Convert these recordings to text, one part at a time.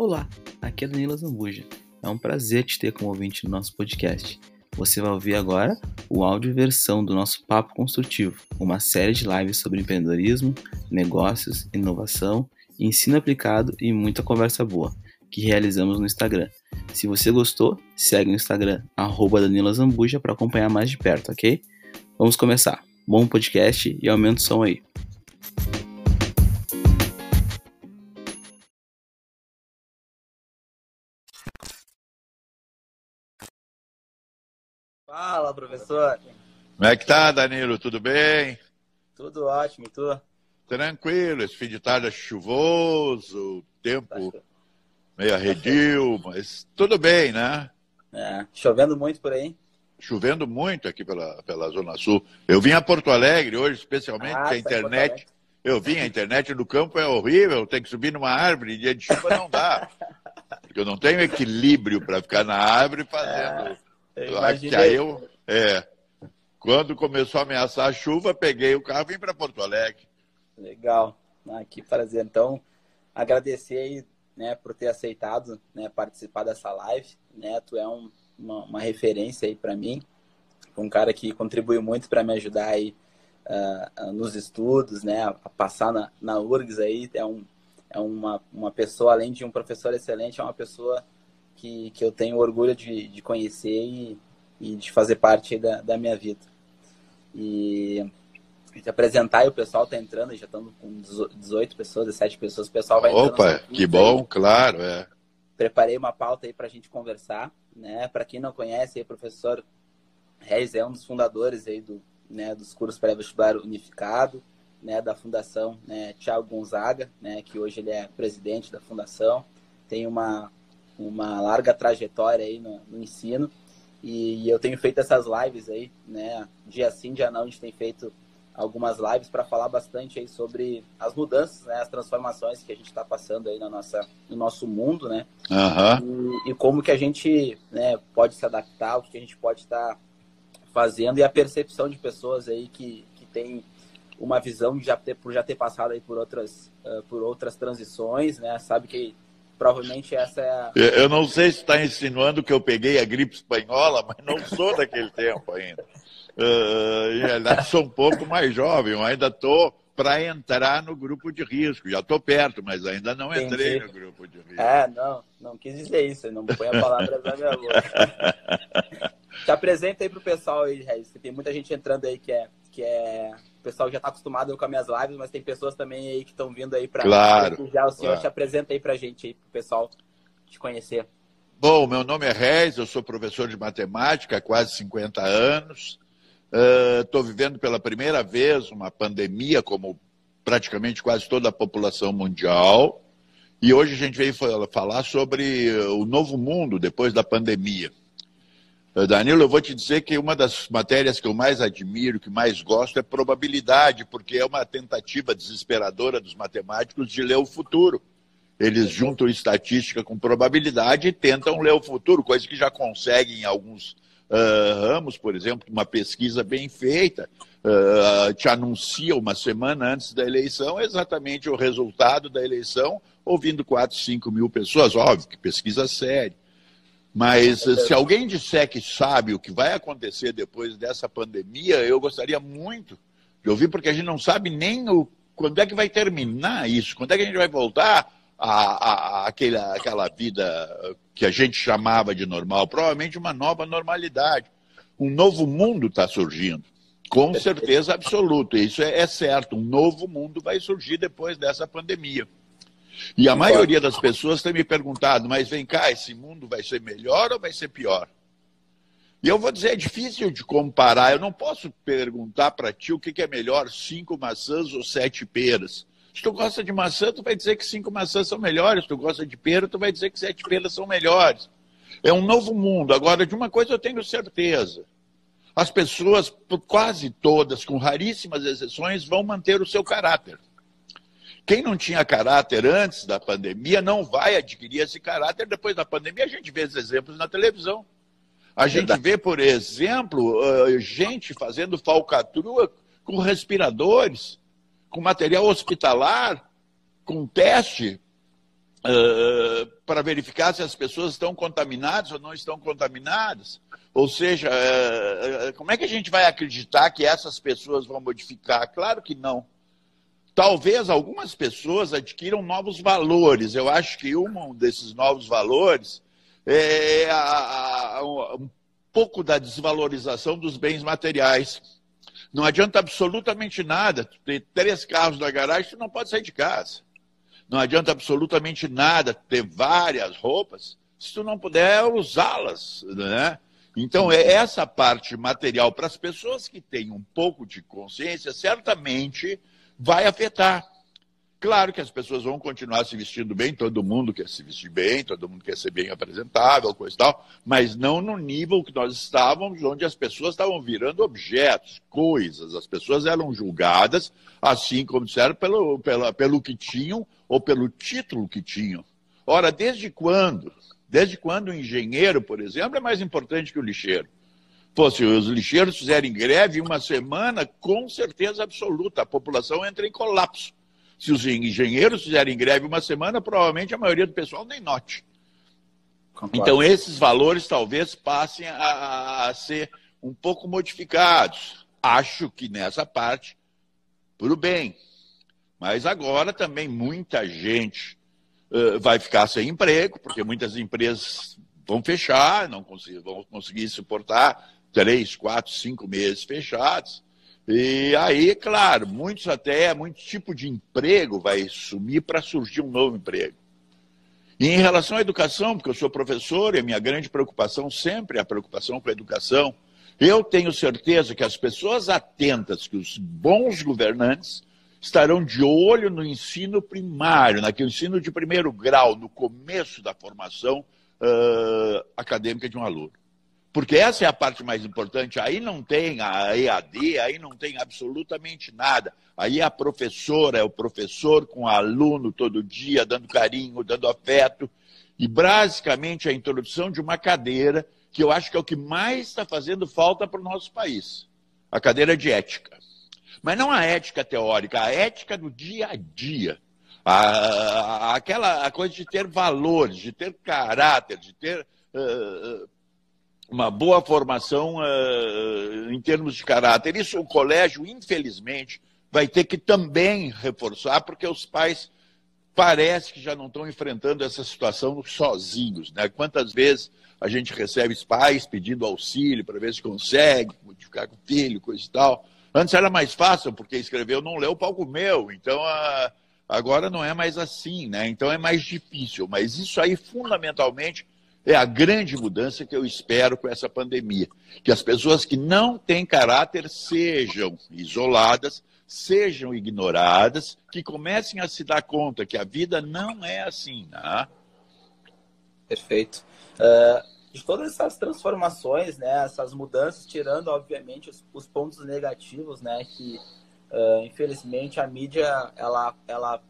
Olá, aqui é Danila Zambuja. É um prazer te ter como ouvinte no nosso podcast. Você vai ouvir agora o áudio versão do nosso Papo Construtivo, uma série de lives sobre empreendedorismo, negócios, inovação, ensino aplicado e muita conversa boa, que realizamos no Instagram. Se você gostou, segue no Instagram, arroba Danila Zambuja para acompanhar mais de perto, ok? Vamos começar. Bom podcast e aumenta o som aí. Fala, professor. Como é que tá, Danilo? Tudo bem? Tudo ótimo, tu? Tranquilo, esse fim de tarde é chuvoso, tempo meio arredio, mas tudo bem, né? É, chovendo muito por aí? Chovendo muito aqui pela, pela Zona Sul. Eu vim a Porto Alegre hoje, especialmente, Ah, porque a tá internet. Eu vim, a internet no campo é horrível, tem que subir numa árvore, dia de chuva não dá. Porque eu não tenho equilíbrio para ficar na árvore fazendo. Que imaginei. aí eu, é, quando começou a ameaçar a chuva, peguei o carro e vim para Porto Alegre. Legal. Ah, que prazer. Então, agradecer aí, né, por ter aceitado, né, participar dessa live, né? Tu é um- uma, uma referência aí para mim, um cara que contribuiu muito para me ajudar aí ah, nos estudos, né, a passar na, na URGS aí, é, um, é uma, uma pessoa, além de um professor excelente, é uma pessoa que, que eu tenho orgulho de, de conhecer e, e de fazer parte aí da, da minha vida. E te apresentar e o pessoal tá entrando, já estamos com 18 pessoas, 17 pessoas, o pessoal vai entrando. Opa, pouquinhos que aí. bom, claro, é. Preparei uma pauta aí para a gente conversar, né? Para quem não conhece, aí, o professor Reis é um dos fundadores aí do, né, dos cursos pré-vestibular unificado, né, da Fundação né, Tiago Gonzaga, né, que hoje ele é presidente da Fundação, tem uma, uma larga trajetória aí no, no ensino e, e eu tenho feito essas lives aí, né, dia sim, dia não, a gente tem feito algumas lives para falar bastante aí sobre as mudanças, né, as transformações que a gente está passando aí na nossa, no nosso mundo, né, Aham. e, e como que a gente né, pode se adaptar, o que a gente pode estar fazendo e a percepção de pessoas aí que, que tem uma visão de já ter, por já ter passado aí por outras, eh, por outras transições, né? Sabe que provavelmente essa é a... Eu não sei se está insinuando que eu peguei a gripe espanhola, mas não sou daquele tempo ainda. Uh, sou um pouco mais jovem, eu ainda estou para entrar no grupo de risco. Já estou perto, mas ainda não entrei Entendi. no grupo de risco. É, não, não quis dizer isso, não põe a palavra na minha boca. Te apresenta aí pro pessoal aí, Regis, que tem muita gente entrando aí que é, que é... O pessoal já está acostumado com as minhas lives, mas tem pessoas também aí que estão vindo aí para Claro, já o senhor claro. te apresenta aí pra gente aí, pro pessoal te conhecer. Bom, meu nome é Reis, eu sou professor de matemática há quase 50 anos. Estou vivendo pela primeira vez uma pandemia, como praticamente quase toda a população mundial. E hoje a gente veio fa- falar sobre o novo mundo depois da pandemia. Eh, Danilo, eu vou te dizer que uma das matérias que eu mais admiro, que mais gosto, é probabilidade, porque é uma tentativa desesperadora dos matemáticos de ler o futuro. Eles juntam estatística com probabilidade e tentam ler o futuro, coisa que já conseguem em alguns ah, ramos, por exemplo, uma pesquisa bem feita ah, te anuncia uma semana antes da eleição exatamente o resultado da eleição, ouvindo 4, 5 mil pessoas. Óbvio que pesquisa séria. Mas eh, se alguém disser que sabe o que vai acontecer depois dessa pandemia, eu gostaria muito de ouvir, porque a gente não sabe nem o, quando é que vai terminar isso, quando é que a gente vai voltar à, à- àquela, àquela vida que a gente chamava de normal. Provavelmente uma nova normalidade. Um novo mundo está surgindo. Com certeza absoluta. Isso é, é certo. Um novo mundo vai surgir depois dessa pandemia. E a maioria das pessoas tem me perguntado, mas vem cá, esse mundo vai ser melhor ou vai ser pior? E eu vou dizer, é difícil de comparar. Eu não posso perguntar para ti o que é melhor, cinco maçãs ou sete peras. Se tu gosta de maçã, tu vai dizer que cinco maçãs são melhores. Se tu gosta de pera, tu vai dizer que sete peras são melhores. É um novo mundo. Agora, de uma coisa eu tenho certeza. As pessoas, quase todas, com raríssimas exceções, vão manter o seu caráter. Quem não tinha caráter antes da pandemia não vai adquirir esse caráter depois da pandemia. A gente vê esses exemplos na televisão. A gente vê, por exemplo, uh, gente fazendo falcatrua com respiradores, com material hospitalar, com teste. uh, para verificar se as pessoas estão contaminadas ou não estão contaminadas. Ou seja, uh, como é que a gente vai acreditar que essas pessoas vão modificar? Claro que não. Talvez algumas pessoas adquiram novos valores. Eu acho que um desses novos valores é a, a, um pouco da desvalorização dos bens materiais. Não adianta absolutamente nada ter três carros na garagem, tu não pode sair de casa. Não adianta absolutamente nada ter várias roupas se tu não puder usá-las, né? Então, é essa parte material para as pessoas que têm um pouco de consciência, certamente vai afetar. Claro que as pessoas vão continuar se vestindo bem, todo mundo quer se vestir bem, todo mundo quer ser bem apresentável, coisa e tal, mas não no nível que nós estávamos, onde as pessoas estavam virando objetos, coisas. As pessoas eram julgadas, assim como disseram, pelo, pelo, pelo que tinham ou pelo título que tinham. Ora, desde quando? Desde quando o engenheiro, por exemplo, é mais importante que o lixeiro? Pô, se os lixeiros fizerem greve uma semana, com certeza absoluta, a população entra em colapso. Se os engenheiros fizerem greve uma semana, provavelmente a maioria do pessoal nem note. Concordo. Então, esses valores talvez passem a, a, ser um pouco modificados. Acho que nessa parte, por o bem. Mas agora também muita gente uh, vai ficar sem emprego, porque muitas empresas vão fechar, não conseguir, vão conseguir suportar três, quatro, cinco meses fechados. E aí, claro, muitos até, muito tipo de emprego vai sumir para surgir um novo emprego. E em relação à educação, porque eu sou professor e a minha grande preocupação sempre é a preocupação com a educação, eu tenho certeza que as pessoas atentas, que os bons governantes, estarão de olho no ensino primário, naquele ensino de primeiro grau, no começo da formação uh, acadêmica de um aluno. Porque essa é a parte mais importante. Aí não tem a EAD, aí não tem absolutamente nada. Aí é a professora, é o professor com o aluno todo dia, dando carinho, dando afeto. E basicamente a introdução de uma cadeira que eu acho que é o que mais está fazendo falta para o nosso país. A cadeira de ética. Mas não a ética teórica, a ética do dia a dia. A, aquela a coisa de ter valores, de ter caráter, de ter. Uh, uma boa formação uh, em termos de caráter. Isso o colégio, infelizmente, vai ter que também reforçar, porque os pais parece que já não estão enfrentando essa situação sozinhos. Né? Quantas vezes a gente recebe os pais pedindo auxílio para ver se consegue modificar com o filho, coisa e tal. Antes era mais fácil, porque escreveu não leu, o palco meu. Então, a... agora não é mais assim, né? Então é mais difícil. Mas isso aí, fundamentalmente, é a grande mudança que eu espero com essa pandemia. Que as pessoas que não têm caráter sejam isoladas, sejam ignoradas, que comecem a se dar conta que a vida não é assim. Né? Perfeito. Uh, de todas essas transformações, né, essas mudanças, tirando, obviamente, os, os pontos negativos, né, que, uh, infelizmente, a mídia, ela, ela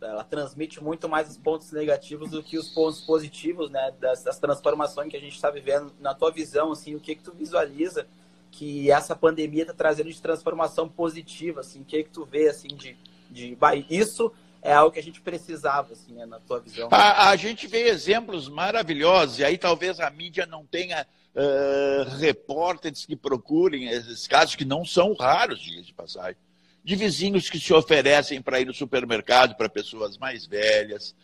ela transmite muito mais os pontos negativos do que os pontos positivos, né, das, das transformações que a gente está vivendo. Na tua visão, assim, o que que tu visualiza que essa pandemia está trazendo de transformação positiva, assim, o que que tu vê, assim, de, de bah, isso é algo que a gente precisava, assim, né, na tua visão? A, a gente vê exemplos maravilhosos, e aí talvez a mídia não tenha uh, repórteres que procurem esses casos, que não são raros, dias de passagem de vizinhos que se oferecem para ir no supermercado para pessoas mais velhas,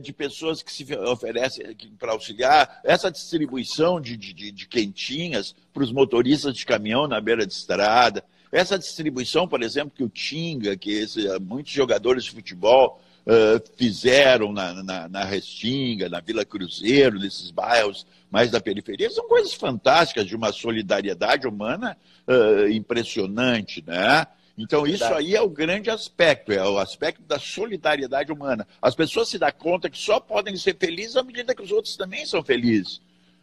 de pessoas que se oferecem para auxiliar, essa distribuição de, de, de quentinhas para os motoristas de caminhão na beira de estrada, essa distribuição, por exemplo, que o Tinga, que esse, muitos jogadores de futebol fizeram na, na, na Restinga, na Vila Cruzeiro, nesses bairros mais da periferia, são coisas fantásticas de uma solidariedade humana impressionante, né? Então, isso aí é o grande aspecto, é o aspecto da solidariedade humana. As pessoas se dão conta que só podem ser felizes à medida que os outros também são felizes.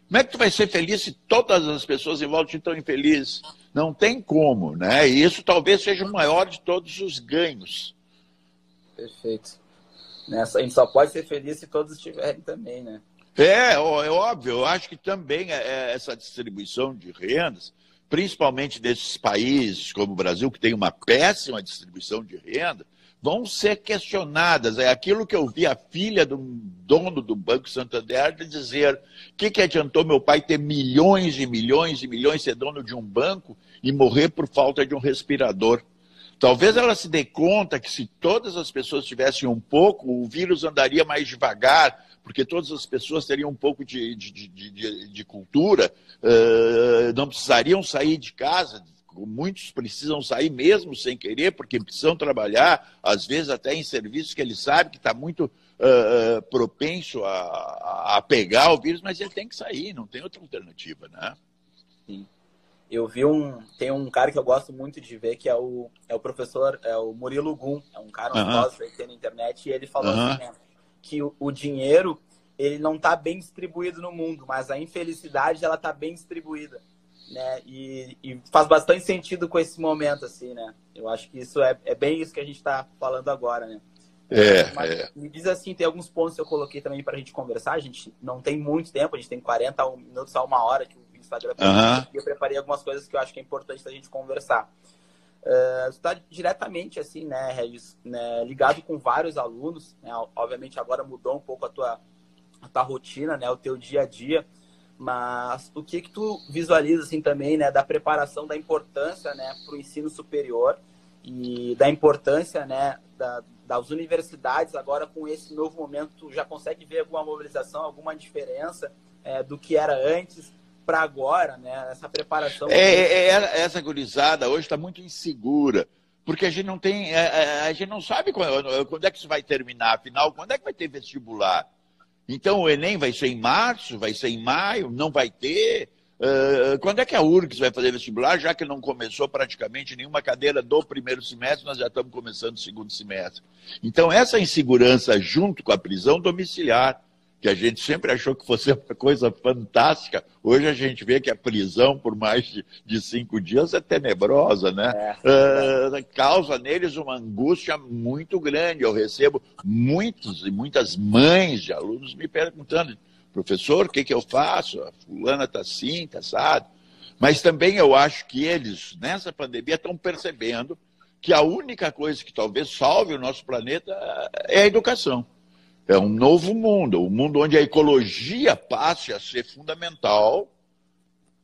Como é que tu vai ser feliz se todas as pessoas em volta estão infelizes? Não tem como, né? E isso talvez seja o maior de todos os ganhos. Perfeito. Nessa, a gente só pode ser feliz se todos estiverem também, né? É, é óbvio. Eu acho que também é, é essa distribuição de rendas principalmente desses países como o Brasil, que tem uma péssima distribuição de renda, vão ser questionadas. É aquilo que eu vi a filha do dono do Banco Santander dizer: o que, que adiantou meu pai ter milhões e milhões e milhões, ser dono de um banco e morrer por falta de um respirador? Talvez ela se dê conta que se todas as pessoas tivessem um pouco, o vírus andaria mais devagar, porque todas as pessoas teriam um pouco de, de, de, de cultura, uh, não precisariam sair de casa, muitos precisam sair mesmo sem querer, porque precisam trabalhar, às vezes até em serviços que ele sabe que está muito uh, propenso a, a, pegar o vírus, mas ele tem que sair, não tem outra alternativa, né? Sim. Eu vi um. Tem um cara que eu gosto muito de ver, que é o, é o professor, é o Murilo Gum, é um cara, um uh -huh. que tem na internet, e ele falou uh -huh. assim, né, que o, o dinheiro ele não está bem distribuído no mundo, mas a infelicidade ela está bem distribuída né? E, e, faz bastante sentido com esse momento, assim, né? Eu acho que isso é, é bem isso que a gente está falando agora, né? É, Mas, é. Me diz assim, tem alguns pontos que eu coloquei também para a gente conversar. A gente não tem muito tempo, a gente tem 40 minutos a uma hora que o Instagram uhum. E eu preparei algumas coisas que eu acho que é importante a gente conversar. Está diretamente assim, né, Regis, né, ligado com vários alunos. Né, obviamente agora mudou um pouco a tua, a tua rotina, né, o teu dia a dia. Mas o que que tu visualiza assim também, né, da preparação, da importância, né, para o ensino superior e da importância, né, da, das universidades agora com esse novo momento, já consegue ver alguma mobilização, alguma diferença é, do que era antes para agora, né, essa preparação? É, é, é essa gurizada hoje está muito insegura porque a gente não tem, a, é, é, a, gente não sabe quando, quando é que isso vai terminar, afinal, quando é que vai ter vestibular? Então o Enem vai ser em março, vai ser em maio, não vai ter. Uh, quando é que a URGS vai fazer vestibular, já que não começou praticamente nenhuma cadeira do primeiro semestre, nós já estamos começando o segundo semestre. Então, essa insegurança, junto com a prisão domiciliar, que a gente sempre achou que fosse uma coisa fantástica. Hoje a gente vê que a prisão por mais de, de cinco dias é tenebrosa, né? É. Uh, causa neles uma angústia muito grande. Eu recebo muitos e muitas mães de alunos me perguntando, professor, o que, que eu faço? A fulana está assim, está assado. Mas também eu acho que eles, nessa pandemia, estão percebendo que a única coisa que talvez salve o nosso planeta é a educação. É um novo mundo, um mundo onde a ecologia passe a ser fundamental.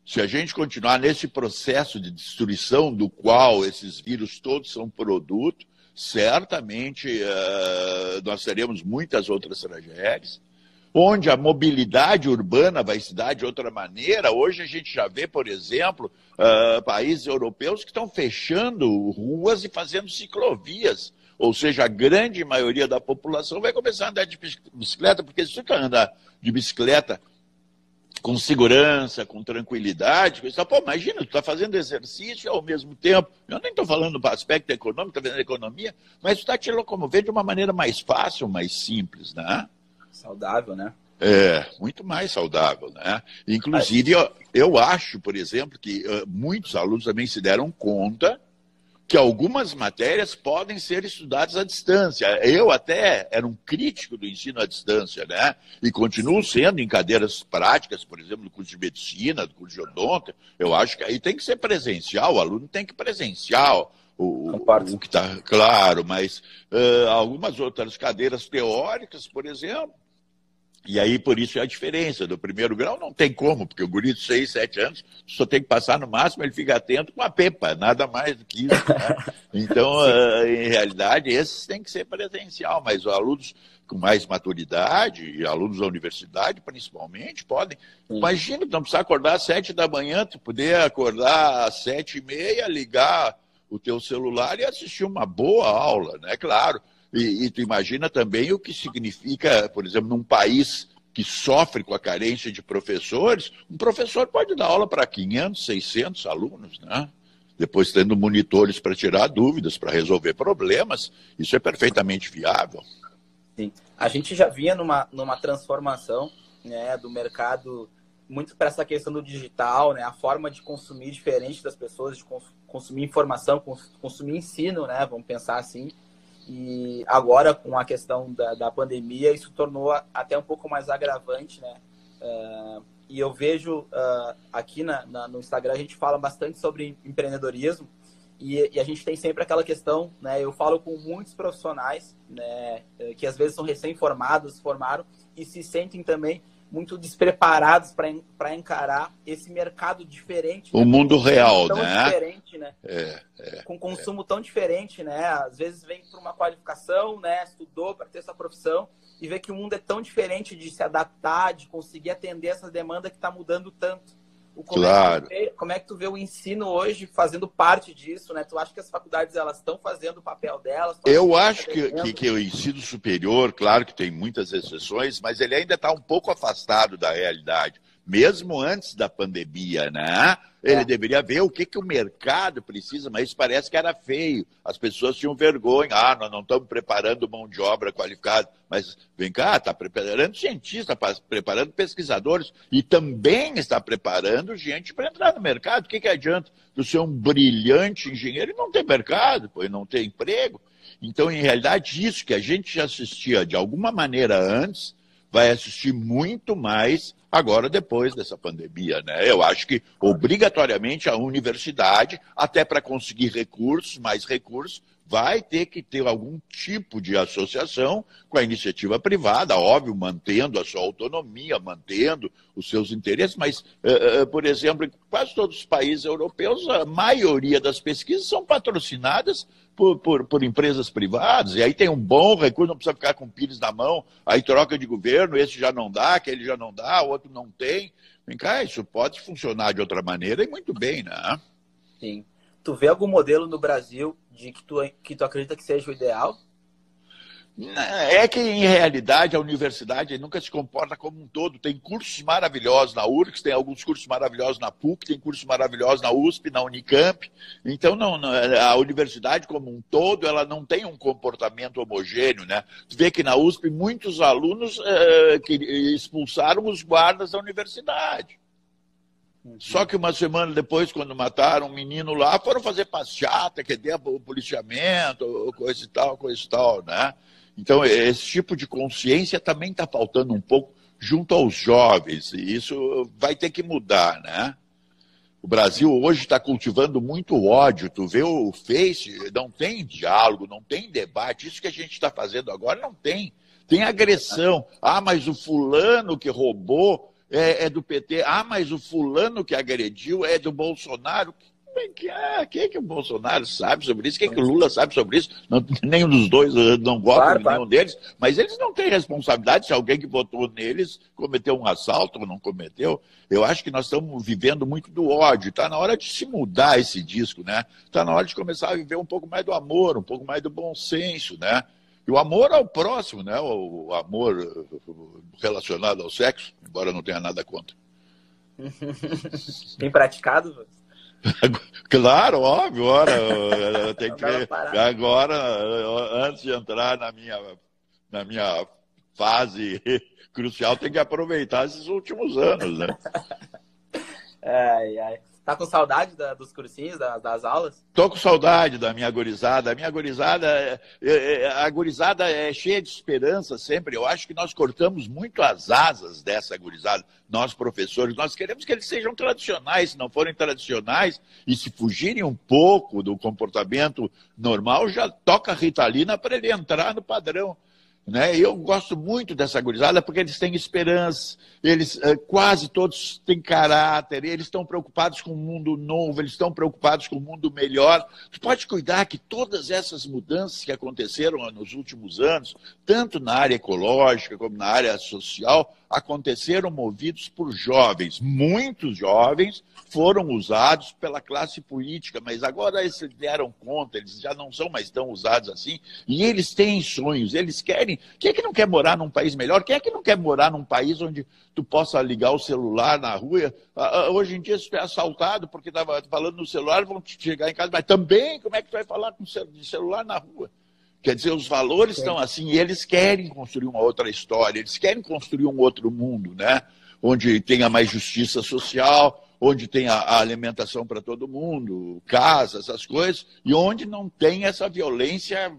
Se a gente continuar nesse processo de destruição do qual esses vírus todos são produto, certamente uh, nós teremos muitas outras tragédias. Onde a mobilidade urbana vai se dar de outra maneira. Hoje a gente já vê, por exemplo, uh, países europeus que estão fechando ruas e fazendo ciclovias ou seja, a grande maioria da população vai começar a andar de bicicleta, porque se você andar de bicicleta com segurança, com tranquilidade, você pô, imagina, tu está fazendo exercício ao mesmo tempo, eu nem estou falando do aspecto econômico, está vendo economia, mas tu está te locomovendo de uma maneira mais fácil, mais simples, né? Saudável, né? É, muito mais saudável, né? Inclusive, eu, eu acho, por exemplo, que uh, muitos alunos também se deram conta que algumas matérias podem ser estudadas à distância. Eu até era um crítico do ensino à distância, né? E continuo sendo em cadeiras práticas, por exemplo, no curso de medicina, do curso de odonto. Eu acho que aí tem que ser presencial, o aluno tem que presencial. O, o que está claro, mas uh, algumas outras cadeiras teóricas, por exemplo, e aí, por isso é a diferença. Do primeiro grau não tem como, porque o guri de 6, 7 anos só tem que passar no máximo, ele fica atento com a pepa, nada mais do que isso. Né? Então, uh, em realidade, esses têm que ser presencial, mas os alunos com mais maturidade, e alunos da universidade principalmente, podem. Sim. Imagina, não precisar acordar às 7 da manhã, tu poder acordar às 7 e meia, ligar o teu celular e assistir uma boa aula, né? Claro e, e tu imagina também o que significa, por exemplo, num país que sofre com a carência de professores, um professor pode dar aula para 500, 600 alunos, né? Depois tendo monitores para tirar dúvidas, para resolver problemas, isso é perfeitamente viável. Sim. A gente já vinha numa, numa transformação né, do mercado muito para essa questão do digital, né, a forma de consumir diferente das pessoas, de consumir informação, consumir ensino, né, vamos pensar assim. E agora, com a questão da, da pandemia, isso tornou até um pouco mais agravante, né? Uh, e eu vejo uh, aqui na, na, no Instagram, a gente fala bastante sobre empreendedorismo. E, e, a gente tem sempre aquela questão, né? Eu falo com muitos profissionais, né? Que às vezes são recém-formados, formaram e se sentem também muito despreparados para encarar esse mercado diferente. O né? mundo real, tão né? Diferente, né? É, é, com consumo é. tão diferente, né? Às vezes vem para uma qualificação, né? Estudou para ter essa profissão e vê que o mundo é tão diferente de se adaptar, de conseguir atender essa demanda que está mudando tanto. Como claro. É vê, como é que tu vê o ensino hoje fazendo parte disso, né? Tu acha que as faculdades elas estão fazendo o papel delas? Eu acho que, que, que, o ensino superior, claro que tem muitas exceções, mas ele ainda está um pouco afastado da realidade mesmo antes da pandemia, né? Ele é. deveria ver o que, que o mercado precisa, mas isso parece que era feio. As pessoas tinham vergonha. Ah, nós não estamos preparando mão de obra qualificada. Mas vem cá, está preparando cientistas, tá preparando pesquisadores e também está preparando gente para entrar no mercado. O que, que adianta tu ser um brilhante engenheiro e não ter mercado, pois não ter emprego? Então, em realidade, isso que a gente já assistia de alguma maneira antes, vai assistir muito mais agora depois dessa pandemia, né? Eu acho que obrigatoriamente a universidade, até para conseguir recursos, mais recursos, vai ter que ter algum tipo de associação com a iniciativa privada, óbvio, mantendo a sua autonomia, mantendo os seus interesses, mas, uh, uh, por exemplo, em quase todos os países europeus, a maioria das pesquisas são patrocinadas por, por, por, empresas privadas, e aí tem um bom recurso, não precisa ficar com pires na mão, aí troca de governo, esse já não dá, aquele já não dá, o outro não tem. Vem cá, isso pode funcionar de outra maneira e muito bem, né? Sim. Tu vê algum modelo no Brasil de que tu, que tu acredita que seja o ideal? É que, em realidade, a universidade nunca se comporta como um todo. Tem cursos maravilhosos na URGS, tem alguns cursos maravilhosos na PUC, tem cursos maravilhosos na USP, na Unicamp. Então, não, a universidade como um todo, ela não tem um comportamento homogêneo. Né? Tu vê que na USP muitos alunos é, que expulsaram os guardas da universidade. Uhum. Só que uma semana depois, quando mataram um menino lá, foram fazer passeata, quer dizer, o policiamento, coisa e tal, coisa e tal, né? Então, esse tipo de consciência também está faltando um pouco junto aos jovens, e isso vai ter que mudar, né? O Brasil hoje está cultivando muito ódio. Tu vê o Face, não tem diálogo, não tem debate. Isso que a gente está fazendo agora não tem. Tem agressão. Ah, mas o fulano que roubou é, é, do PT. Ah, mas o fulano que agrediu é do Bolsonaro que, ah, que, que o Bolsonaro sabe sobre isso? O que, que o Lula sabe sobre isso? Não, nenhum dos dois não gosta claro, de nenhum claro. deles, mas eles não têm responsabilidade se alguém que votou neles cometeu um assalto ou não cometeu. Eu acho que nós estamos vivendo muito do ódio. Está na hora de se mudar esse disco, né? Está na hora de começar a viver um pouco mais do amor, um pouco mais do bom senso, né? E o amor ao próximo, né? O amor relacionado ao sexo, embora não tenha nada contra. Tem praticado? Claro, óbvio, ora, tem que agora, antes de entrar na minha, na minha fase crucial, tem que aproveitar esses últimos anos, né? Ai, ai. Tá com saudade da, dos cursinhos, da, das aulas? Tô com saudade da minha gorizada. A minha gorizada, é, é, é, a gorizada é cheia de esperança sempre. Eu acho que nós cortamos muito as asas dessa gorizada. Nós, professores, nós queremos que eles sejam tradicionais. Se não forem tradicionais e se fugirem um pouco do comportamento normal, já toca Ritalina para ele entrar no padrão. Né? Eu gosto muito dessa gurizada porque eles têm esperança, eles eh, quase todos têm caráter, eles estão preocupados com o um mundo novo, eles estão preocupados com o um mundo melhor. Tu pode cuidar que todas essas mudanças que aconteceram nos últimos anos, tanto na área ecológica como na área social, aconteceram movidos por jovens. Muitos jovens foram usados pela classe política, mas agora eles se deram conta, eles já não são mais tão usados assim, e eles têm sonhos, eles querem. Quem é que não quer morar num país melhor? Quem é que não quer morar num país onde tu possa ligar o celular na rua? Hoje em dia, se tu é assaltado porque estava falando no celular, vão te chegar em casa, mas também, como é que tu vai falar com de celular na rua? Quer dizer, os valores estão assim, e eles querem construir uma outra história, eles querem construir um outro mundo, né? Onde tenha mais justiça social, onde tenha a alimentação para todo mundo, casa, essas coisas, e onde não tem essa violência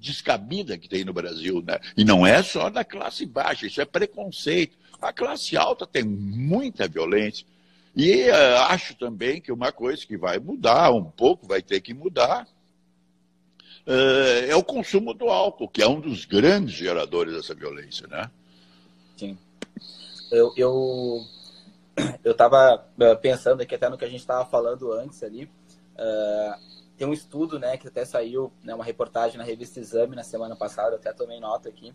descabida que tem no Brasil, né? E não é só da classe baixa, isso é preconceito. A classe alta tem muita violência. E uh, acho também que uma coisa que vai mudar um pouco, vai ter que mudar, é o consumo do álcool, que é um dos grandes geradores dessa violência, né? Sim. Eu, eu, eu estava eh, pensando aqui até no que a gente estava falando antes ali. Uh, tem um estudo, né, que até saiu, né, uma reportagem na revista Exame na semana passada, até tomei nota aqui,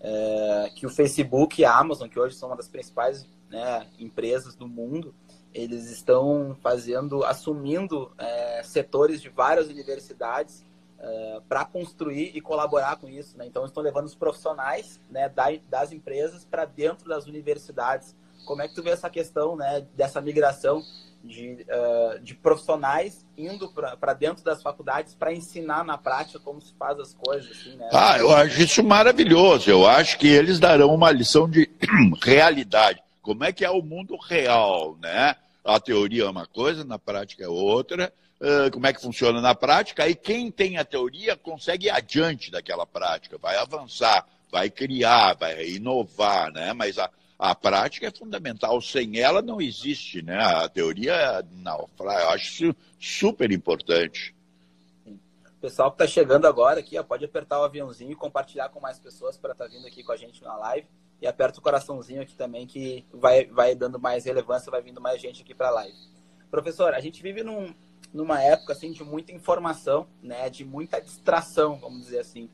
é, que o Facebook e a Amazon, que hoje são uma das principais né, empresas do mundo, eles estão fazendo, assumindo é, setores de várias universidades é, para construir e colaborar com isso. Né? Então, estão levando os profissionais né, das empresas para dentro das universidades. Como é que tu vê essa questão né, dessa migração de, uh, de profissionais indo para dentro das faculdades para ensinar na prática como se faz as coisas? Assim, né? Ah, eu acho isso maravilhoso. Eu acho que eles darão uma lição de realidade. Como é que é o mundo real, né? A teoria é uma coisa, na prática é outra como é que funciona na prática, aí quem tem a teoria consegue ir adiante daquela prática, vai avançar, vai criar, vai inovar, né? Mas a, a prática é fundamental, sem ela não existe, né? A teoria, não, eu acho super importante. O pessoal que está chegando agora aqui, ó, pode apertar o aviãozinho e compartilhar com mais pessoas para estar tá vindo aqui com a gente na live. E aperta o coraçãozinho aqui também, que vai, vai dando mais relevância, vai vindo mais gente aqui para a live. Professor, a gente vive num, numa época assim de muita informação, né, de muita distração, vamos dizer assim.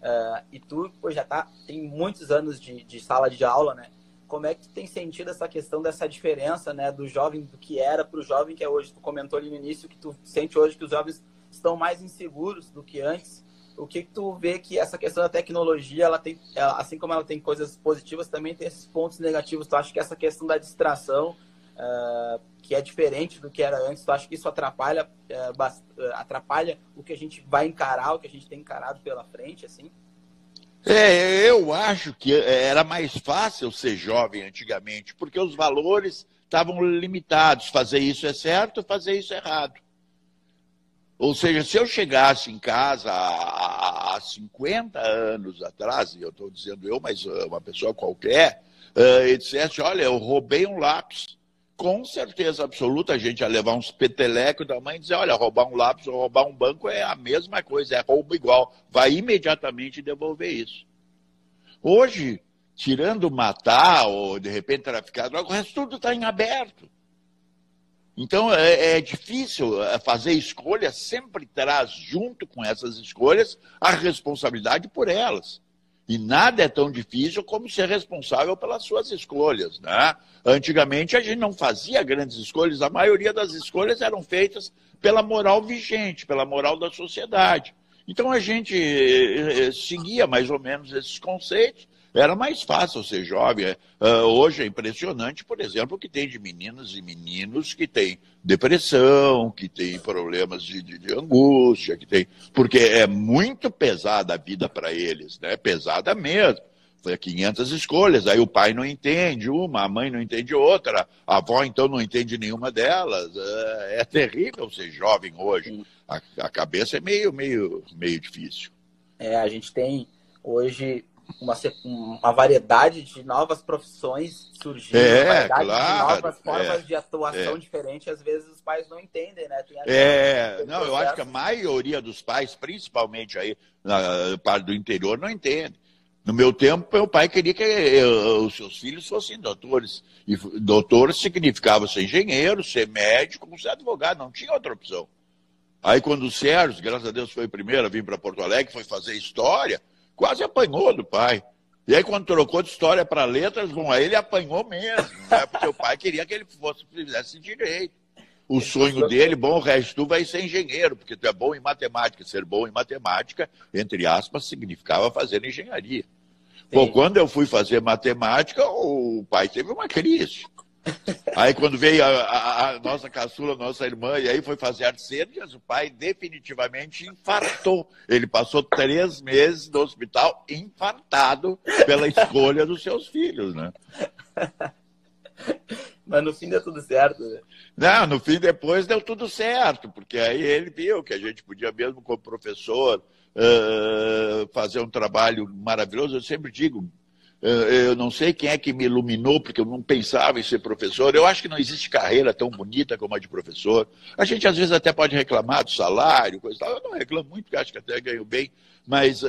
Uh, e tu pô, já tá tem muitos anos de, de sala de aula, né? Como é que tu tem sentido essa questão dessa diferença, né, do jovem do que era para o jovem que é hoje? Tu comentou ali no início que tu sente hoje que os jovens estão mais inseguros do que antes. O que, que tu vê que essa questão da tecnologia, ela tem, ela, assim como ela tem coisas positivas, também tem esses pontos negativos. Tu acha que essa questão da distração uh, que é diferente do que era antes. Tu acha que isso atrapalha, uh, atrapalha o que a gente vai encarar, o que a gente tem encarado pela frente, assim? É, eu acho que era mais fácil ser jovem antigamente, porque os valores estavam limitados. Fazer isso é certo, fazer isso é errado. Ou seja, se eu chegasse em casa há, há 50 anos atrás, e eu estou dizendo eu, mas uma pessoa qualquer, uh, e dissesse, olha, eu roubei um lápis com certeza absoluta a gente ia levar uns petelecos da mãe e dizer, olha, roubar um lápis ou roubar um banco é a mesma coisa, é roubo igual. Vai imediatamente devolver isso. Hoje, tirando matar ou de repente traficar droga, o resto tudo está em aberto. Então é, é, difícil é, fazer escolha, sempre traz junto com essas escolhas a responsabilidade por elas. E nada é tão difícil como ser responsável pelas suas escolhas. Né? Antigamente a gente não fazia grandes escolhas, a maioria das escolhas eram feitas pela moral vigente, pela moral da sociedade. Então a gente eh, eh, seguia mais ou menos esses conceitos era mais fácil ser jovem. Uh, hoje é impressionante, por exemplo, o que tem de meninas e meninos que têm depressão, que têm problemas de, de, de angústia, que tem. Porque é muito pesada a vida para eles, né? Pesada mesmo. Foi 500 escolhas, aí o pai não entende uma, a mãe não entende outra, a avó então não entende nenhuma delas. É, é terrível ser jovem hoje. A, a cabeça é meio, meio, meio difícil. É, a gente tem hoje uma, uma variedade de novas profissões surgindo, é, uma variedade claro, de novas formas é, de atuação é. diferente, às vezes os pais não entendem, né? é, não, eu acho que a maioria dos pais, principalmente aí na parte do interior, não entende. No meu tempo, meu pai queria que eu, os seus filhos fossem doutores. E doutor significava ser engenheiro, ser médico, ser advogado, não tinha outra opção. Aí quando o Sérgio, graças a Deus, foi o primeiro a vir para Porto Alegre, foi fazer história, quase apanhou do pai. E aí, quando trocou de história para letras, bom, aí ele apanhou mesmo, né? porque o pai queria que ele fosse, fizesse direito. O sonho dele, bom, o resto tu vai ser engenheiro, porque tu é bom em matemática. Ser bom em matemática, entre aspas, significava fazer engenharia. Bom, quando eu fui fazer matemática, o pai teve uma crise. Aí quando veio a, a, a, nossa caçula, nossa irmã, e aí foi fazer artes cênicas, o pai definitivamente infartou. Ele passou três meses no hospital infartado pela escolha dos seus filhos, né? Mas no fim deu tudo certo, né? Não, no fim depois deu tudo certo, porque aí ele viu que a gente podia mesmo como professor uh, fazer um trabalho maravilhoso. Eu sempre digo, Eu não sei quem é que me iluminou, porque eu não pensava em ser professor. Eu acho que não existe carreira tão bonita como a de professor. A gente às vezes até pode reclamar do salário, coisa tal. Eu não reclamo muito, porque acho que até ganho bem. Mas uh,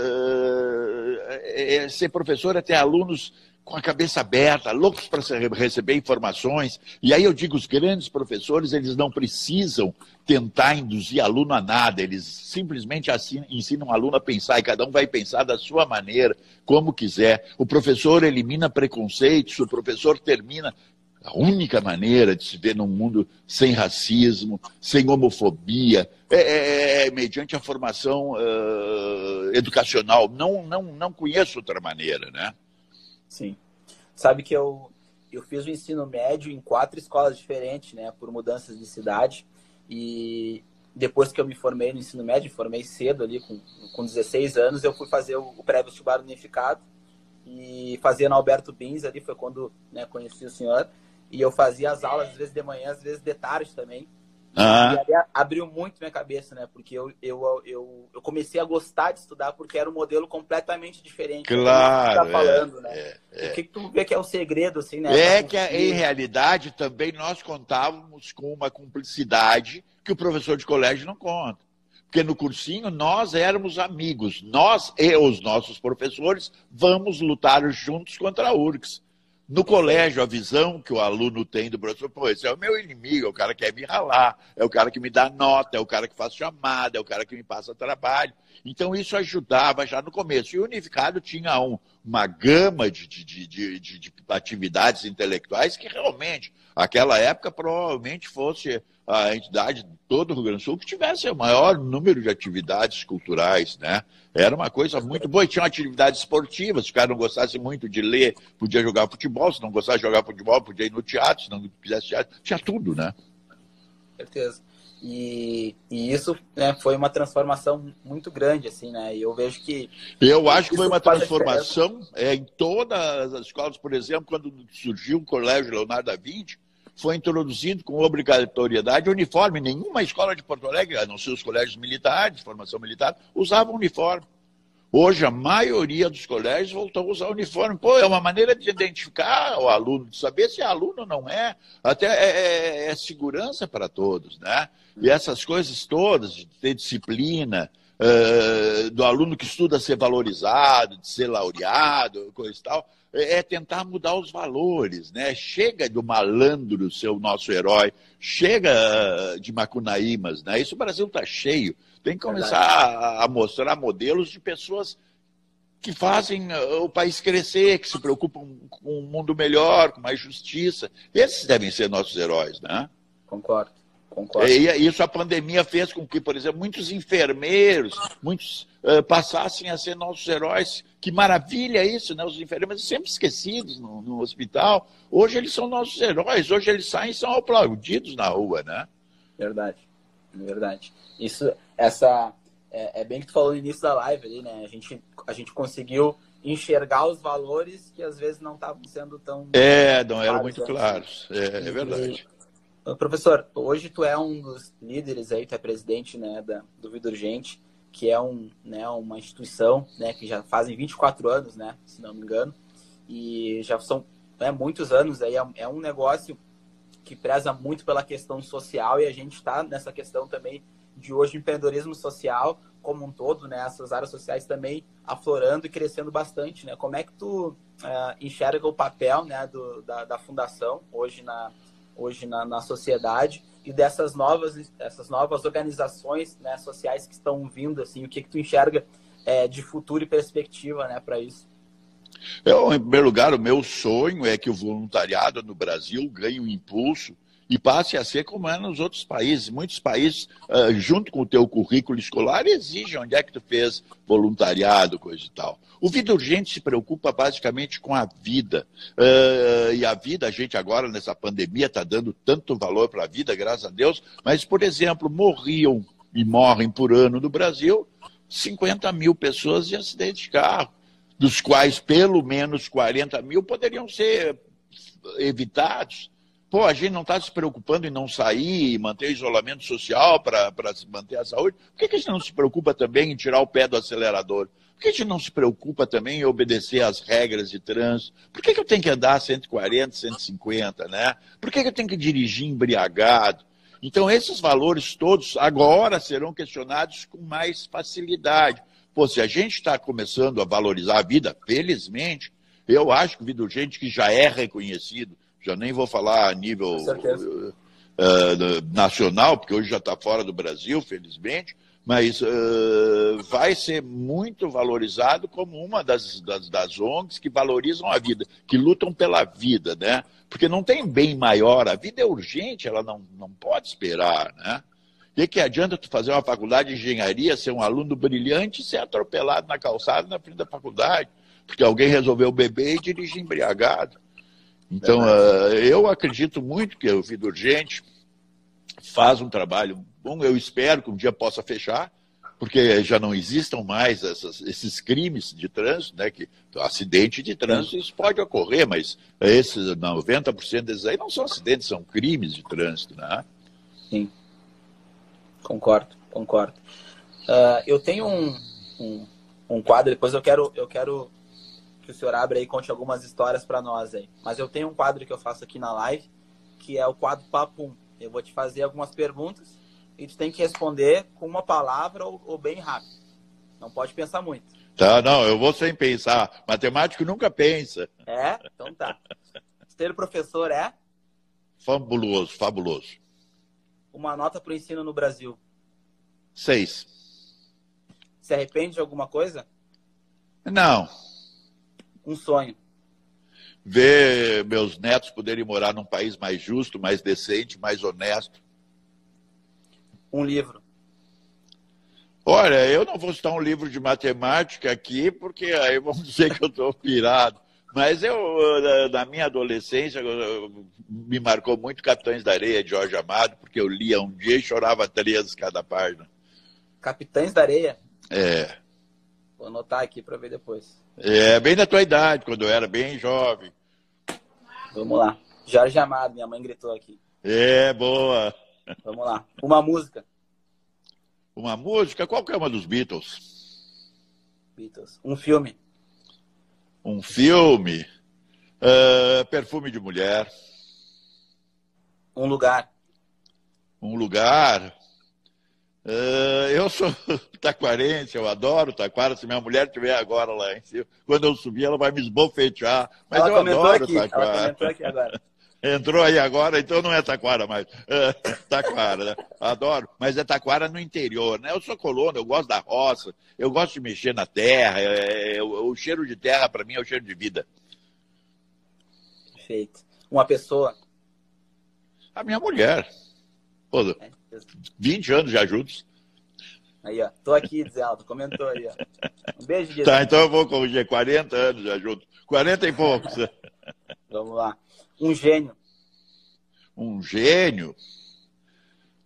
é, ser professor é ter alunos com a cabeça aberta, loucos para receber informações. E aí eu digo, os grandes professores, eles não precisam tentar induzir aluno a nada, eles simplesmente ensinam o aluno a pensar, e cada um vai pensar da sua maneira, como quiser. O professor elimina preconceitos, o professor termina a única maneira de se ver num mundo sem racismo, sem homofobia, é, é, é mediante a formação uh, educacional. Não, não, não conheço outra maneira, né? Sim. Sabe que eu, eu fiz o ensino médio em quatro escolas diferentes, né, por mudanças de cidade. E depois que eu me formei no ensino médio, formei cedo ali, com, com 16 anos, eu fui fazer o, o pré-vestibular unificado e fazia na Alberto Bins ali, foi quando né, conheci o senhor. E eu fazia as aulas, às vezes de manhã, às vezes de tarde também. Ah. E aí abriu muito minha cabeça, né? Porque eu, eu, eu, eu, comecei a gostar de estudar porque era um modelo completamente diferente. Claro. Que tá falando, é, né? É, é. O que, que tu vê que é o segredo, assim, né? É que, em realidade, também nós contávamos com uma cumplicidade que o professor de colégio não conta. Porque no cursinho nós éramos amigos. Nós e os nossos professores vamos lutar juntos contra a URGS. No colégio, a visão que o aluno tem do professor, pô, esse é o meu inimigo, é o cara que quer me ralar, é o cara que me dá nota, é o cara que faz chamada, é o cara que me passa trabalho. Então, isso ajudava já no começo. E o Unificado tinha um, uma gama de, de, de, de, atividades intelectuais que realmente, aquela época, provavelmente fosse a entidade de todo o Rio Grande do Sul que tivesse o maior número de atividades culturais, né? Era uma coisa muito boa. E tinha atividades esportivas, se o cara não gostasse muito de ler, podia jogar futebol, se não gostasse de jogar futebol, podia ir no teatro, se não quisesse teatro, tinha tudo, né? Certeza. E, e isso né, foi uma transformação muito grande, assim, né? E eu vejo que. Eu acho que foi uma transformação é, em todas as escolas, por exemplo, quando surgiu o Colégio Leonardo da Vinci, foi introduzido com obrigatoriedade uniforme. Nenhuma escola de Porto Alegre, a não ser os colégios militares, formação militar, usava uniforme. Hoje, a maioria dos colégios voltou a usar uniforme. Pô, é uma maneira de identificar o aluno, de saber se é aluno ou não é. Até é, é, é segurança para todos, né? E essas coisas todas, de ter disciplina, uh, do aluno que estuda ser valorizado, de ser laureado, coisa e tal, é, é tentar mudar os valores, né? Chega do malandro ser o nosso herói, chega de macunaímas, né? Isso o Brasil está cheio. Tem que começar a, a mostrar modelos de pessoas que fazem uh, o país crescer, que se preocupam com um mundo melhor, com mais justiça. Esses devem ser nossos heróis, né? Concordo. Concordo. E isso a pandemia fez com que, por exemplo, muitos enfermeiros, muitos uh, passassem a ser nossos heróis. Que maravilha isso, né? Os enfermeiros sempre esquecidos no, no, hospital. Hoje eles são nossos heróis. Hoje eles saem e são aplaudidos na rua, né? Verdade, verdade. Isso, essa é, é bem que tu falou no início da live ali, né? A gente, a gente conseguiu enxergar os valores que às vezes não estavam sendo tão. É, não eram muito claros. É, é verdade. Professor, hoje tu é um dos líderes aí, tu é presidente né, da, do Vida Urgente, que é um, né, uma instituição né, que já fazem 24 anos, né, se não me engano, e já são né, muitos anos aí, é, é um negócio que preza muito pela questão social e a gente está nessa questão também de hoje empreendedorismo social como um todo, né, essas áreas sociais também aflorando e crescendo bastante, né? Como é que tu uh, enxerga o papel, né, do, da, da fundação hoje na hoje na, na sociedade e dessas novas, essas novas organizações né, sociais que estão vindo, assim, o que, que tu enxerga é, de futuro e perspectiva né, para isso? Eu, em primeiro lugar, o meu sonho é que o voluntariado no Brasil ganhe um impulso e passe a ser como é nos outros países. Muitos países, uh, junto com o teu currículo escolar, exigem onde é que tu fez voluntariado, coisa e tal. O Vida Urgente se preocupa basicamente com a vida. Uh, e a vida, a gente agora nessa pandemia está dando tanto valor para a vida, graças a Deus, mas, por exemplo, morriam e morrem por ano no Brasil 50 mil pessoas em acidente de carro, dos quais pelo menos 40 mil poderiam ser evitados pô, a gente não está se preocupando em não sair, manter o isolamento social para manter a saúde. Por que, que a gente não se preocupa também em tirar o pé do acelerador? Por que a gente não se preocupa também em obedecer às regras de trânsito? Por que, que eu tenho que andar 140, 150, né? Por que, que eu tenho que dirigir embriagado? Então, esses valores todos agora serão questionados com mais facilidade. Pô, se a gente está começando a valorizar a vida, felizmente, eu acho que Vida Urgente, que já é reconhecido, já nem vou falar a nível uh, nacional, porque hoje já está fora do Brasil, felizmente, mas uh, vai ser muito valorizado como uma das, das, das, ONGs que valorizam a vida, que lutam pela vida, né? Porque não tem bem maior, a vida é urgente, ela não, não pode esperar, né? O que, que adianta tu fazer uma faculdade de engenharia, ser um aluno brilhante e ser atropelado na calçada na frente da faculdade? Porque alguém resolveu beber e dirigir embriagado. Então, uh, eu acredito muito que o Vida Urgente faz um trabalho bom. Eu espero que um dia possa fechar, porque já não existam mais essas, esses crimes de trânsito, né? Que acidente de trânsito isso pode ocorrer, mas esses 90% desses aí não são acidentes, são crimes de trânsito, né? Sim. Concordo, concordo. Uh, eu tenho um, um, um, quadro, depois eu quero, eu quero que o senhor abra aí e conte algumas histórias para nós aí. Mas eu tenho um quadro que eu faço aqui na live, que é o quadro Papo Eu vou te fazer algumas perguntas e tu tem que responder com uma palavra ou, ou bem rápido. Não pode pensar muito. Tá, não, eu vou sem pensar. Matemático nunca pensa. É? Então tá. Ser professor é? Fabuloso, fabuloso. Uma nota para o ensino no Brasil. Seis. Se arrepende de alguma coisa? Não. Um sonho. Ver meus netos poderem morar num país mais justo, mais decente, mais honesto. Um livro. Olha, eu não vou citar um livro de matemática aqui, porque aí vão dizer que eu estou pirado. Mas eu, na minha adolescência, me marcou muito Capitães da Areia, de Jorge Amado, porque eu lia um dia e chorava três cada página. Capitães da Areia? É. Vou anotar aqui para ver depois. É, bem da tua idade, quando eu era bem jovem. Vamos lá. Jorge Amado, minha mãe gritou aqui. É, boa. Vamos lá. Uma música. Uma música? Qual que é uma dos Beatles? Beatles. Um filme. Um filme. Uh, perfume de mulher. Um lugar. Um lugar. Uh, eu sou taquarense, eu adoro taquara. Se minha mulher estiver agora lá em cima, quando eu subir, ela vai me esbofetear. Mas ela eu adoro aqui, taquara. Ela comentou aqui agora. Entrou aí agora, então não é taquara mais. É, taquara, né? Adoro. Mas é taquara no interior, né? Eu sou colono, eu gosto da roça, eu gosto de mexer na terra. É, é, o, o cheiro de terra, para mim, é o cheiro de vida. Perfeito. Uma pessoa? A minha mulher. Pô, é. 20 anos já juntos. Aí, ó. Tô aqui, Zé Aldo. Comentou aí, ó. Um beijo. Tá, então eu vou corrigir. 40 anos já juntos. 40 e poucos. Vamos lá. Um gênio. Um gênio?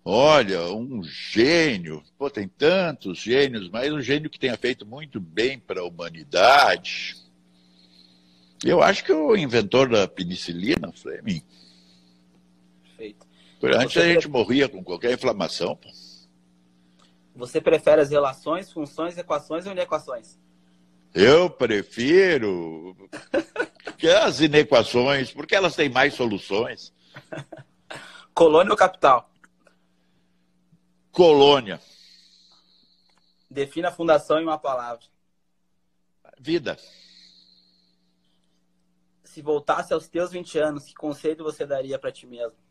Olha, um gênio. Pô, tem tantos gênios, mas um gênio que tenha feito muito bem para a humanidade. Eu acho que o inventor da penicilina, Fleming. Perfeito. Antes Você a gente pre... morria com qualquer inflamação. Você prefere as relações, funções, equações ou inequações? Eu prefiro que as inequações, porque elas têm mais soluções. Colônia ou capital? Colônia. Defina a fundação em uma palavra. Vida. Se voltasse aos teus 20 anos, que conselho você daria para ti mesmo?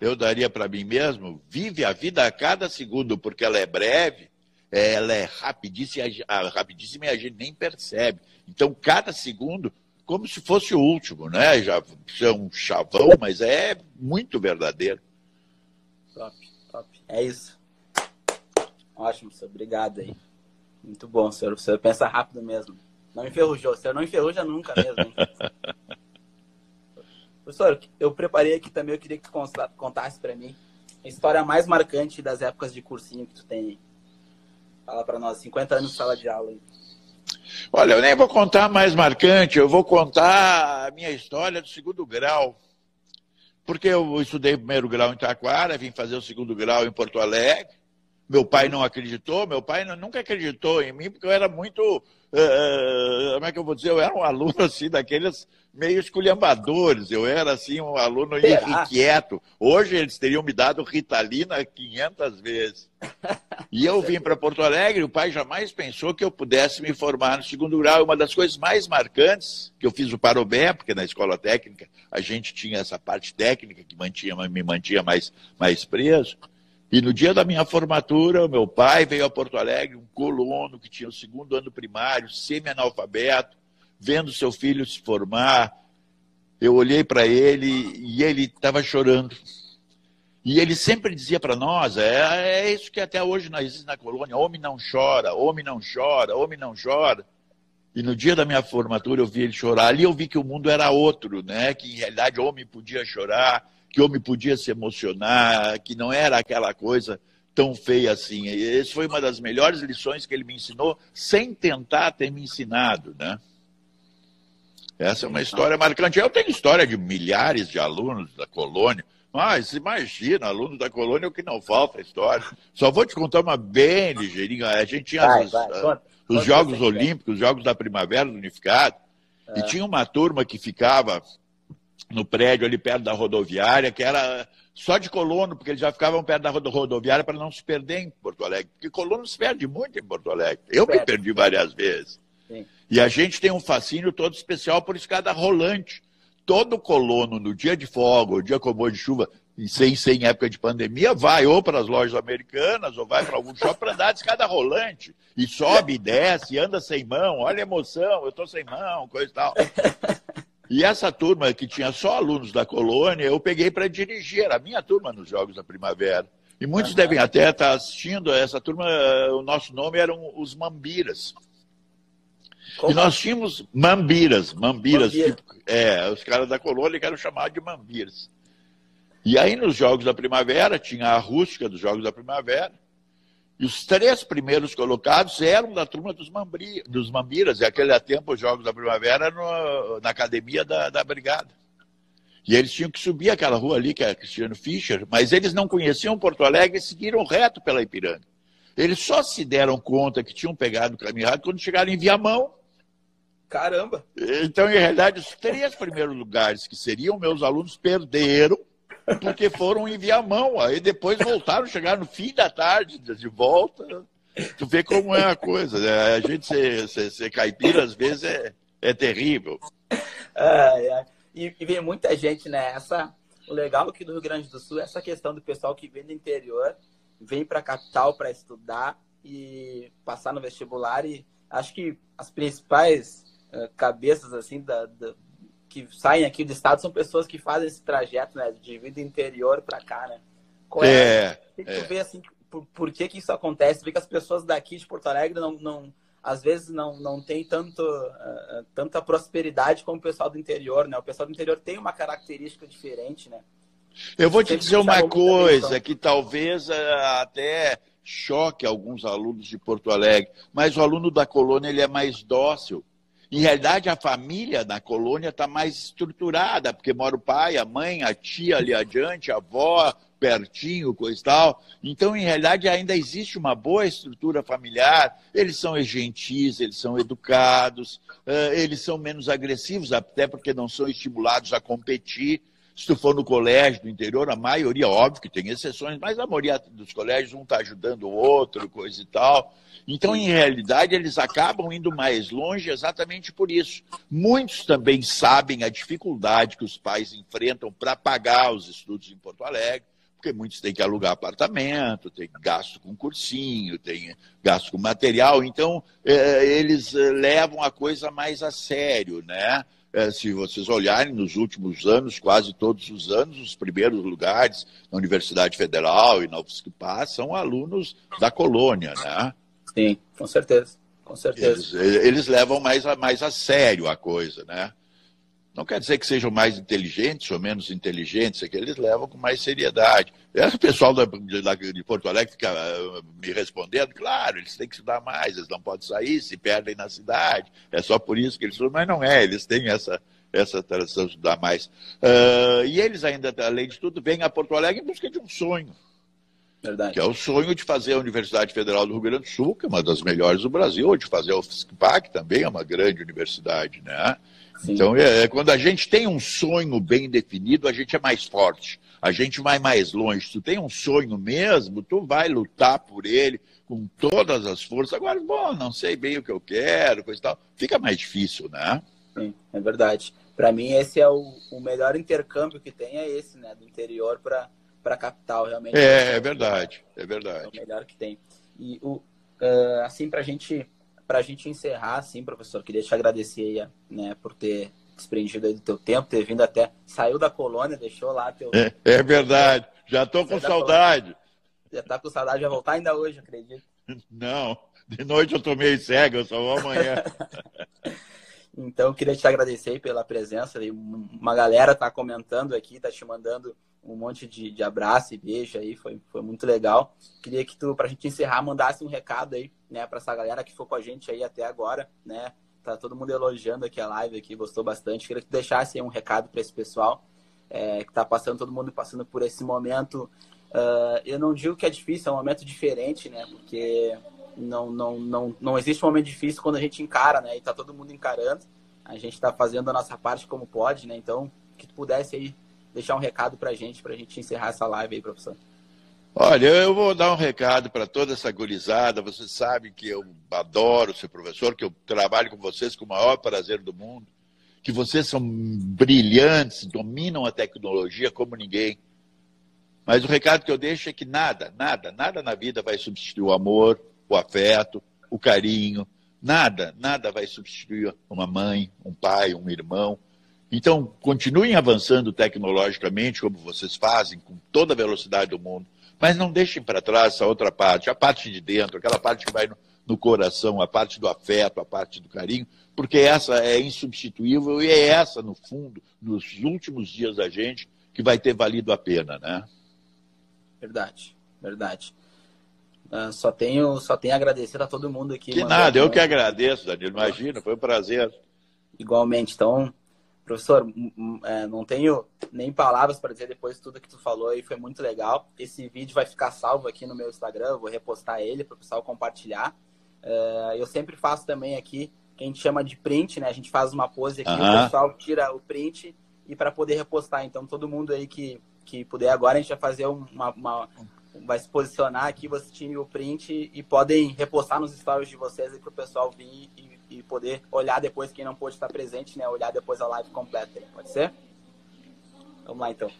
Eu daria para mim mesmo, vive a vida a cada segundo, porque ela é breve, ela é rapidíssima, rapidíssima e a gente nem percebe. Então, cada segundo como se fosse o último, né? Já é um chavão, mas é muito verdadeiro. Top, top. É isso. Ótimo, senhor. Obrigado aí. Muito bom, senhor. O senhor pensa rápido mesmo. Não enferrujou. O senhor não enferruja nunca mesmo, hein? Professor, eu preparei aqui também, eu queria que tu contasse para mim a história mais marcante das épocas de cursinho que tu tem. Fala para nós, 50 anos de sala de aula. Olha, eu nem vou contar mais marcante, eu vou contar a minha história do segundo grau. porque eu estudei primeiro grau em Taquara, vim fazer o segundo grau em Porto Alegre. Meu pai não acreditou, meu pai nunca acreditou em mim, porque eu era muito. Uh, como é que eu vou dizer? Eu era um aluno assim, daqueles meio esculhambadores. Eu era assim, um aluno inquieto. Hoje eles teriam me dado Ritalina 500 vezes. E eu vim para Porto Alegre, o pai jamais pensou que eu pudesse me formar no segundo grau. Uma das coisas mais marcantes, que eu fiz o Parobé, porque na escola técnica a gente tinha essa parte técnica que mantinha, me mantinha mais, mais preso. E no dia da minha formatura, meu pai veio a Porto Alegre, um colono que tinha o segundo ano primário, semi-analfabeto, vendo seu filho se formar. Eu olhei para ele e ele estava chorando. E ele sempre dizia para nós, é, é, isso que até hoje nós existe na colônia, homem não chora, homem não chora, homem não chora. E no dia da minha formatura eu vi ele chorar. Ali eu vi que o mundo era outro, né? Que em realidade homem podia chorar, que eu me podia se emocionar, que não era aquela coisa tão feia assim. E essa foi uma das melhores lições que ele me ensinou, sem tentar ter me ensinado, né? Essa é uma história marcante. Eu tenho história de milhares de alunos da colônia. Mas imagina, aluno da colônia, o que não falta a história. Só vou te contar uma bem ligeirinha. A gente tinha vai, as, vai, conta, os conta Jogos Olímpicos, os Jogos da Primavera do Unificado, é. e tinha uma turma que ficava no prédio ali perto da rodoviária, que era só de colono, porque eles já ficavam perto da rodoviária para não se perder em Porto Alegre. Porque colono se perde muito em Porto Alegre. Eu me perdi várias vezes. Sim. E a gente tem um fascínio todo especial por escada rolante. Todo colono, no dia de folga, ou dia comum de chuva, e sem, sem época de pandemia, vai ou para as lojas americanas, ou vai para algum shopping para andar de escada rolante. E sobe, e desce, e anda sem mão. Olha a emoção, eu estou sem mão, coisa e tal. E essa turma que tinha só alunos da colônia, eu peguei para dirigir, era a minha turma nos Jogos da Primavera. E muitos uhum. devem até estar assistindo, essa turma, o nosso nome eram os Mambiras. Como? E nós tínhamos Mambiras, Mambiras, Mambira. tipo, é, os caras da colônia que eram chamados de Mambiras. E aí nos Jogos da Primavera, tinha a rústica dos Jogos da Primavera, e os três primeiros colocados eram da turma dos, Mambri, dos Mambiras, e aquele tempo os Jogos da Primavera no, na academia da, da Brigada. E eles tinham que subir aquela rua ali, que é Cristiano Fischer, mas eles não conheciam Porto Alegre e seguiram reto pela Ipiranga. Eles só se deram conta que tinham pegado o caminho errado quando chegaram em Viamão. Caramba! Então, em realidade, os três primeiros lugares que seriam meus alunos perderam porque foram enviar mão. Aí depois voltaram, chegaram no fim da tarde de volta. Tu vê como é a coisa. Né? A gente ser, ser, ser, caipira, às vezes, é, é terrível. E, e vem muita gente, né? Essa, o legal aqui do Rio Grande do Sul é essa questão do pessoal que vem do interior, vem para a capital para estudar e passar no vestibular. E acho que as principais uh, cabeças assim da, da, que saem aqui do estado são pessoas que fazem esse trajeto, né? De vida interior para cá, né? Qual é, é, que é. vê, assim, por, por, que que isso acontece? Tu vê que as pessoas daqui de Porto Alegre não, não às vezes não, não tem tanto, uh, tanta prosperidade como o pessoal do interior, né? O pessoal do interior tem uma característica diferente, né? Eu vou te dizer uma coisa que talvez uh, até choque alguns alunos de Porto Alegre, mas o aluno da colônia ele é mais dócil. Em realidade, a família na colônia está mais estruturada, porque mora o pai, a mãe, a tia ali adiante, a avó pertinho, coisa e tal. Então, em realidade, ainda existe uma boa estrutura familiar. Eles são gentis, eles são educados, eles são menos agressivos, até porque não são estimulados a competir. Se tu for no colégio do interior, a maioria, óbvio que tem exceções, mas a maioria dos colégios um está ajudando o outro, coisa e tal. Então, em realidade, eles acabam indo mais longe exatamente por isso. Muitos também sabem a dificuldade que os pais enfrentam para pagar os estudos em Porto Alegre, porque muitos têm que alugar apartamento, tem gasto com cursinho, tem gasto com material, então é, eles eh, levam a coisa mais a sério, né? É, se vocês olharem nos últimos anos, quase todos os anos, os primeiros lugares na Universidade Federal e na UFSCPA são alunos da colônia, né? Sim, com certeza. Com certeza. Eles, eles levam mais a, mais a sério a coisa, né? Não quer dizer que sejam mais inteligentes ou menos inteligentes, é que eles levam com mais seriedade. Esse pessoal da, de, de, Porto Alegre fica uh, me respondendo, claro, eles têm que estudar mais, eles não podem sair, se perdem na cidade. É só por isso que eles mas não é, eles têm essa, essa tradição de estudar mais. Uh, e eles ainda, além de tudo, vêm a Porto Alegre em busca de um sonho. Verdade. Que é o sonho de fazer a Universidade Federal do Rio Grande do Sul, que é uma das melhores do Brasil, ou de fazer a UFSCPAC, também é uma grande universidade, né? Sim. Então, é, é, quando a gente tem um sonho bem definido, a gente é mais forte, a gente vai mais longe. Se tu tem um sonho mesmo, tu vai lutar por ele com todas as forças. Agora, bom, não sei bem o que eu quero, coisa e tal, fica mais difícil, né? Sim, é verdade. Para mim, esse é o, o melhor intercâmbio que tem, é esse, né? Do interior para para a capital, realmente. É, é verdade, é verdade. É o melhor que tem. E o, uh, assim, para gente, a gente encerrar, assim, professor, queria te agradecer aí, né, por ter desprendido aí do teu tempo, ter vindo até, saiu da colônia, deixou lá teu... É, é verdade, já estou com saudade. Já está com saudade, vai voltar ainda hoje, acredito. Não, de noite eu tô meio cego, eu só vou amanhã. então, queria te agradecer pela presença, uma galera tá comentando aqui, tá te mandando um monte de, de abraço e beijo aí, foi, foi muito legal. Queria que tu, pra gente encerrar, mandasse um recado aí, né, pra essa galera que ficou com a gente aí até agora, né? Tá todo mundo elogiando aqui a live aqui, gostou bastante. Queria que tu deixasse um recado para esse pessoal é, que tá passando, todo mundo passando por esse momento. Uh, eu não digo que é difícil, é um momento diferente, né? Porque não, não, não, não existe um momento difícil quando a gente encara, né? E tá todo mundo encarando. A gente tá fazendo a nossa parte como pode, né? Então, que tu pudesse aí deixar um recado para a gente, para a gente encerrar essa live aí, professor. Olha, eu vou dar um recado para toda essa gurizada. Vocês sabem que eu adoro ser professor, que eu trabalho com vocês com o maior prazer do mundo, que vocês são brilhantes, dominam a tecnologia como ninguém. Mas o recado que eu deixo é que nada, nada, nada na vida vai substituir o amor, o afeto, o carinho. Nada, nada vai substituir uma mãe, um pai, um irmão, então, continuem avançando tecnologicamente, como vocês fazem, com toda a velocidade do mundo, mas não deixem para trás essa outra parte, a parte de dentro, aquela parte que vai no, no coração, a parte do afeto, a parte do carinho, porque essa é insubstituível e é essa, no fundo, nos últimos dias da gente, que vai ter valido a pena, né? Verdade, verdade. Uh, só tenho, só tenho a agradecer a todo mundo aqui. Que nada, eu que agradeço, Danilo. Imagina, foi um prazer. Igualmente. Então, Professor, é, não tenho nem palavras para dizer depois de tudo que tu falou e foi muito legal. Esse vídeo vai ficar salvo aqui no meu Instagram, vou repostar ele para o pessoal compartilhar. É, eu sempre faço também aqui, que a gente chama de print, né? A gente faz uma pose aqui, uhum. o pessoal tira o print e para poder repostar. Então, todo mundo aí que, que puder agora, a gente vai fazer uma, uma vai se posicionar aqui, você tire o print e podem repostar nos stories de vocês aí para o pessoal vir e e poder olhar depois, quem não pôde estar presente, né? Olhar depois a live completa. Pode ser? Vamos lá, então.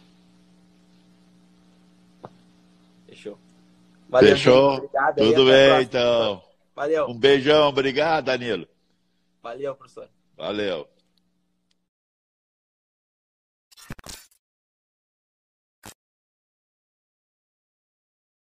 Fechou. Valeu, Fechou. Obrigado, Tudo bem, então. Valeu. Um beijão. Obrigado, Danilo. Valeu, professor. Valeu.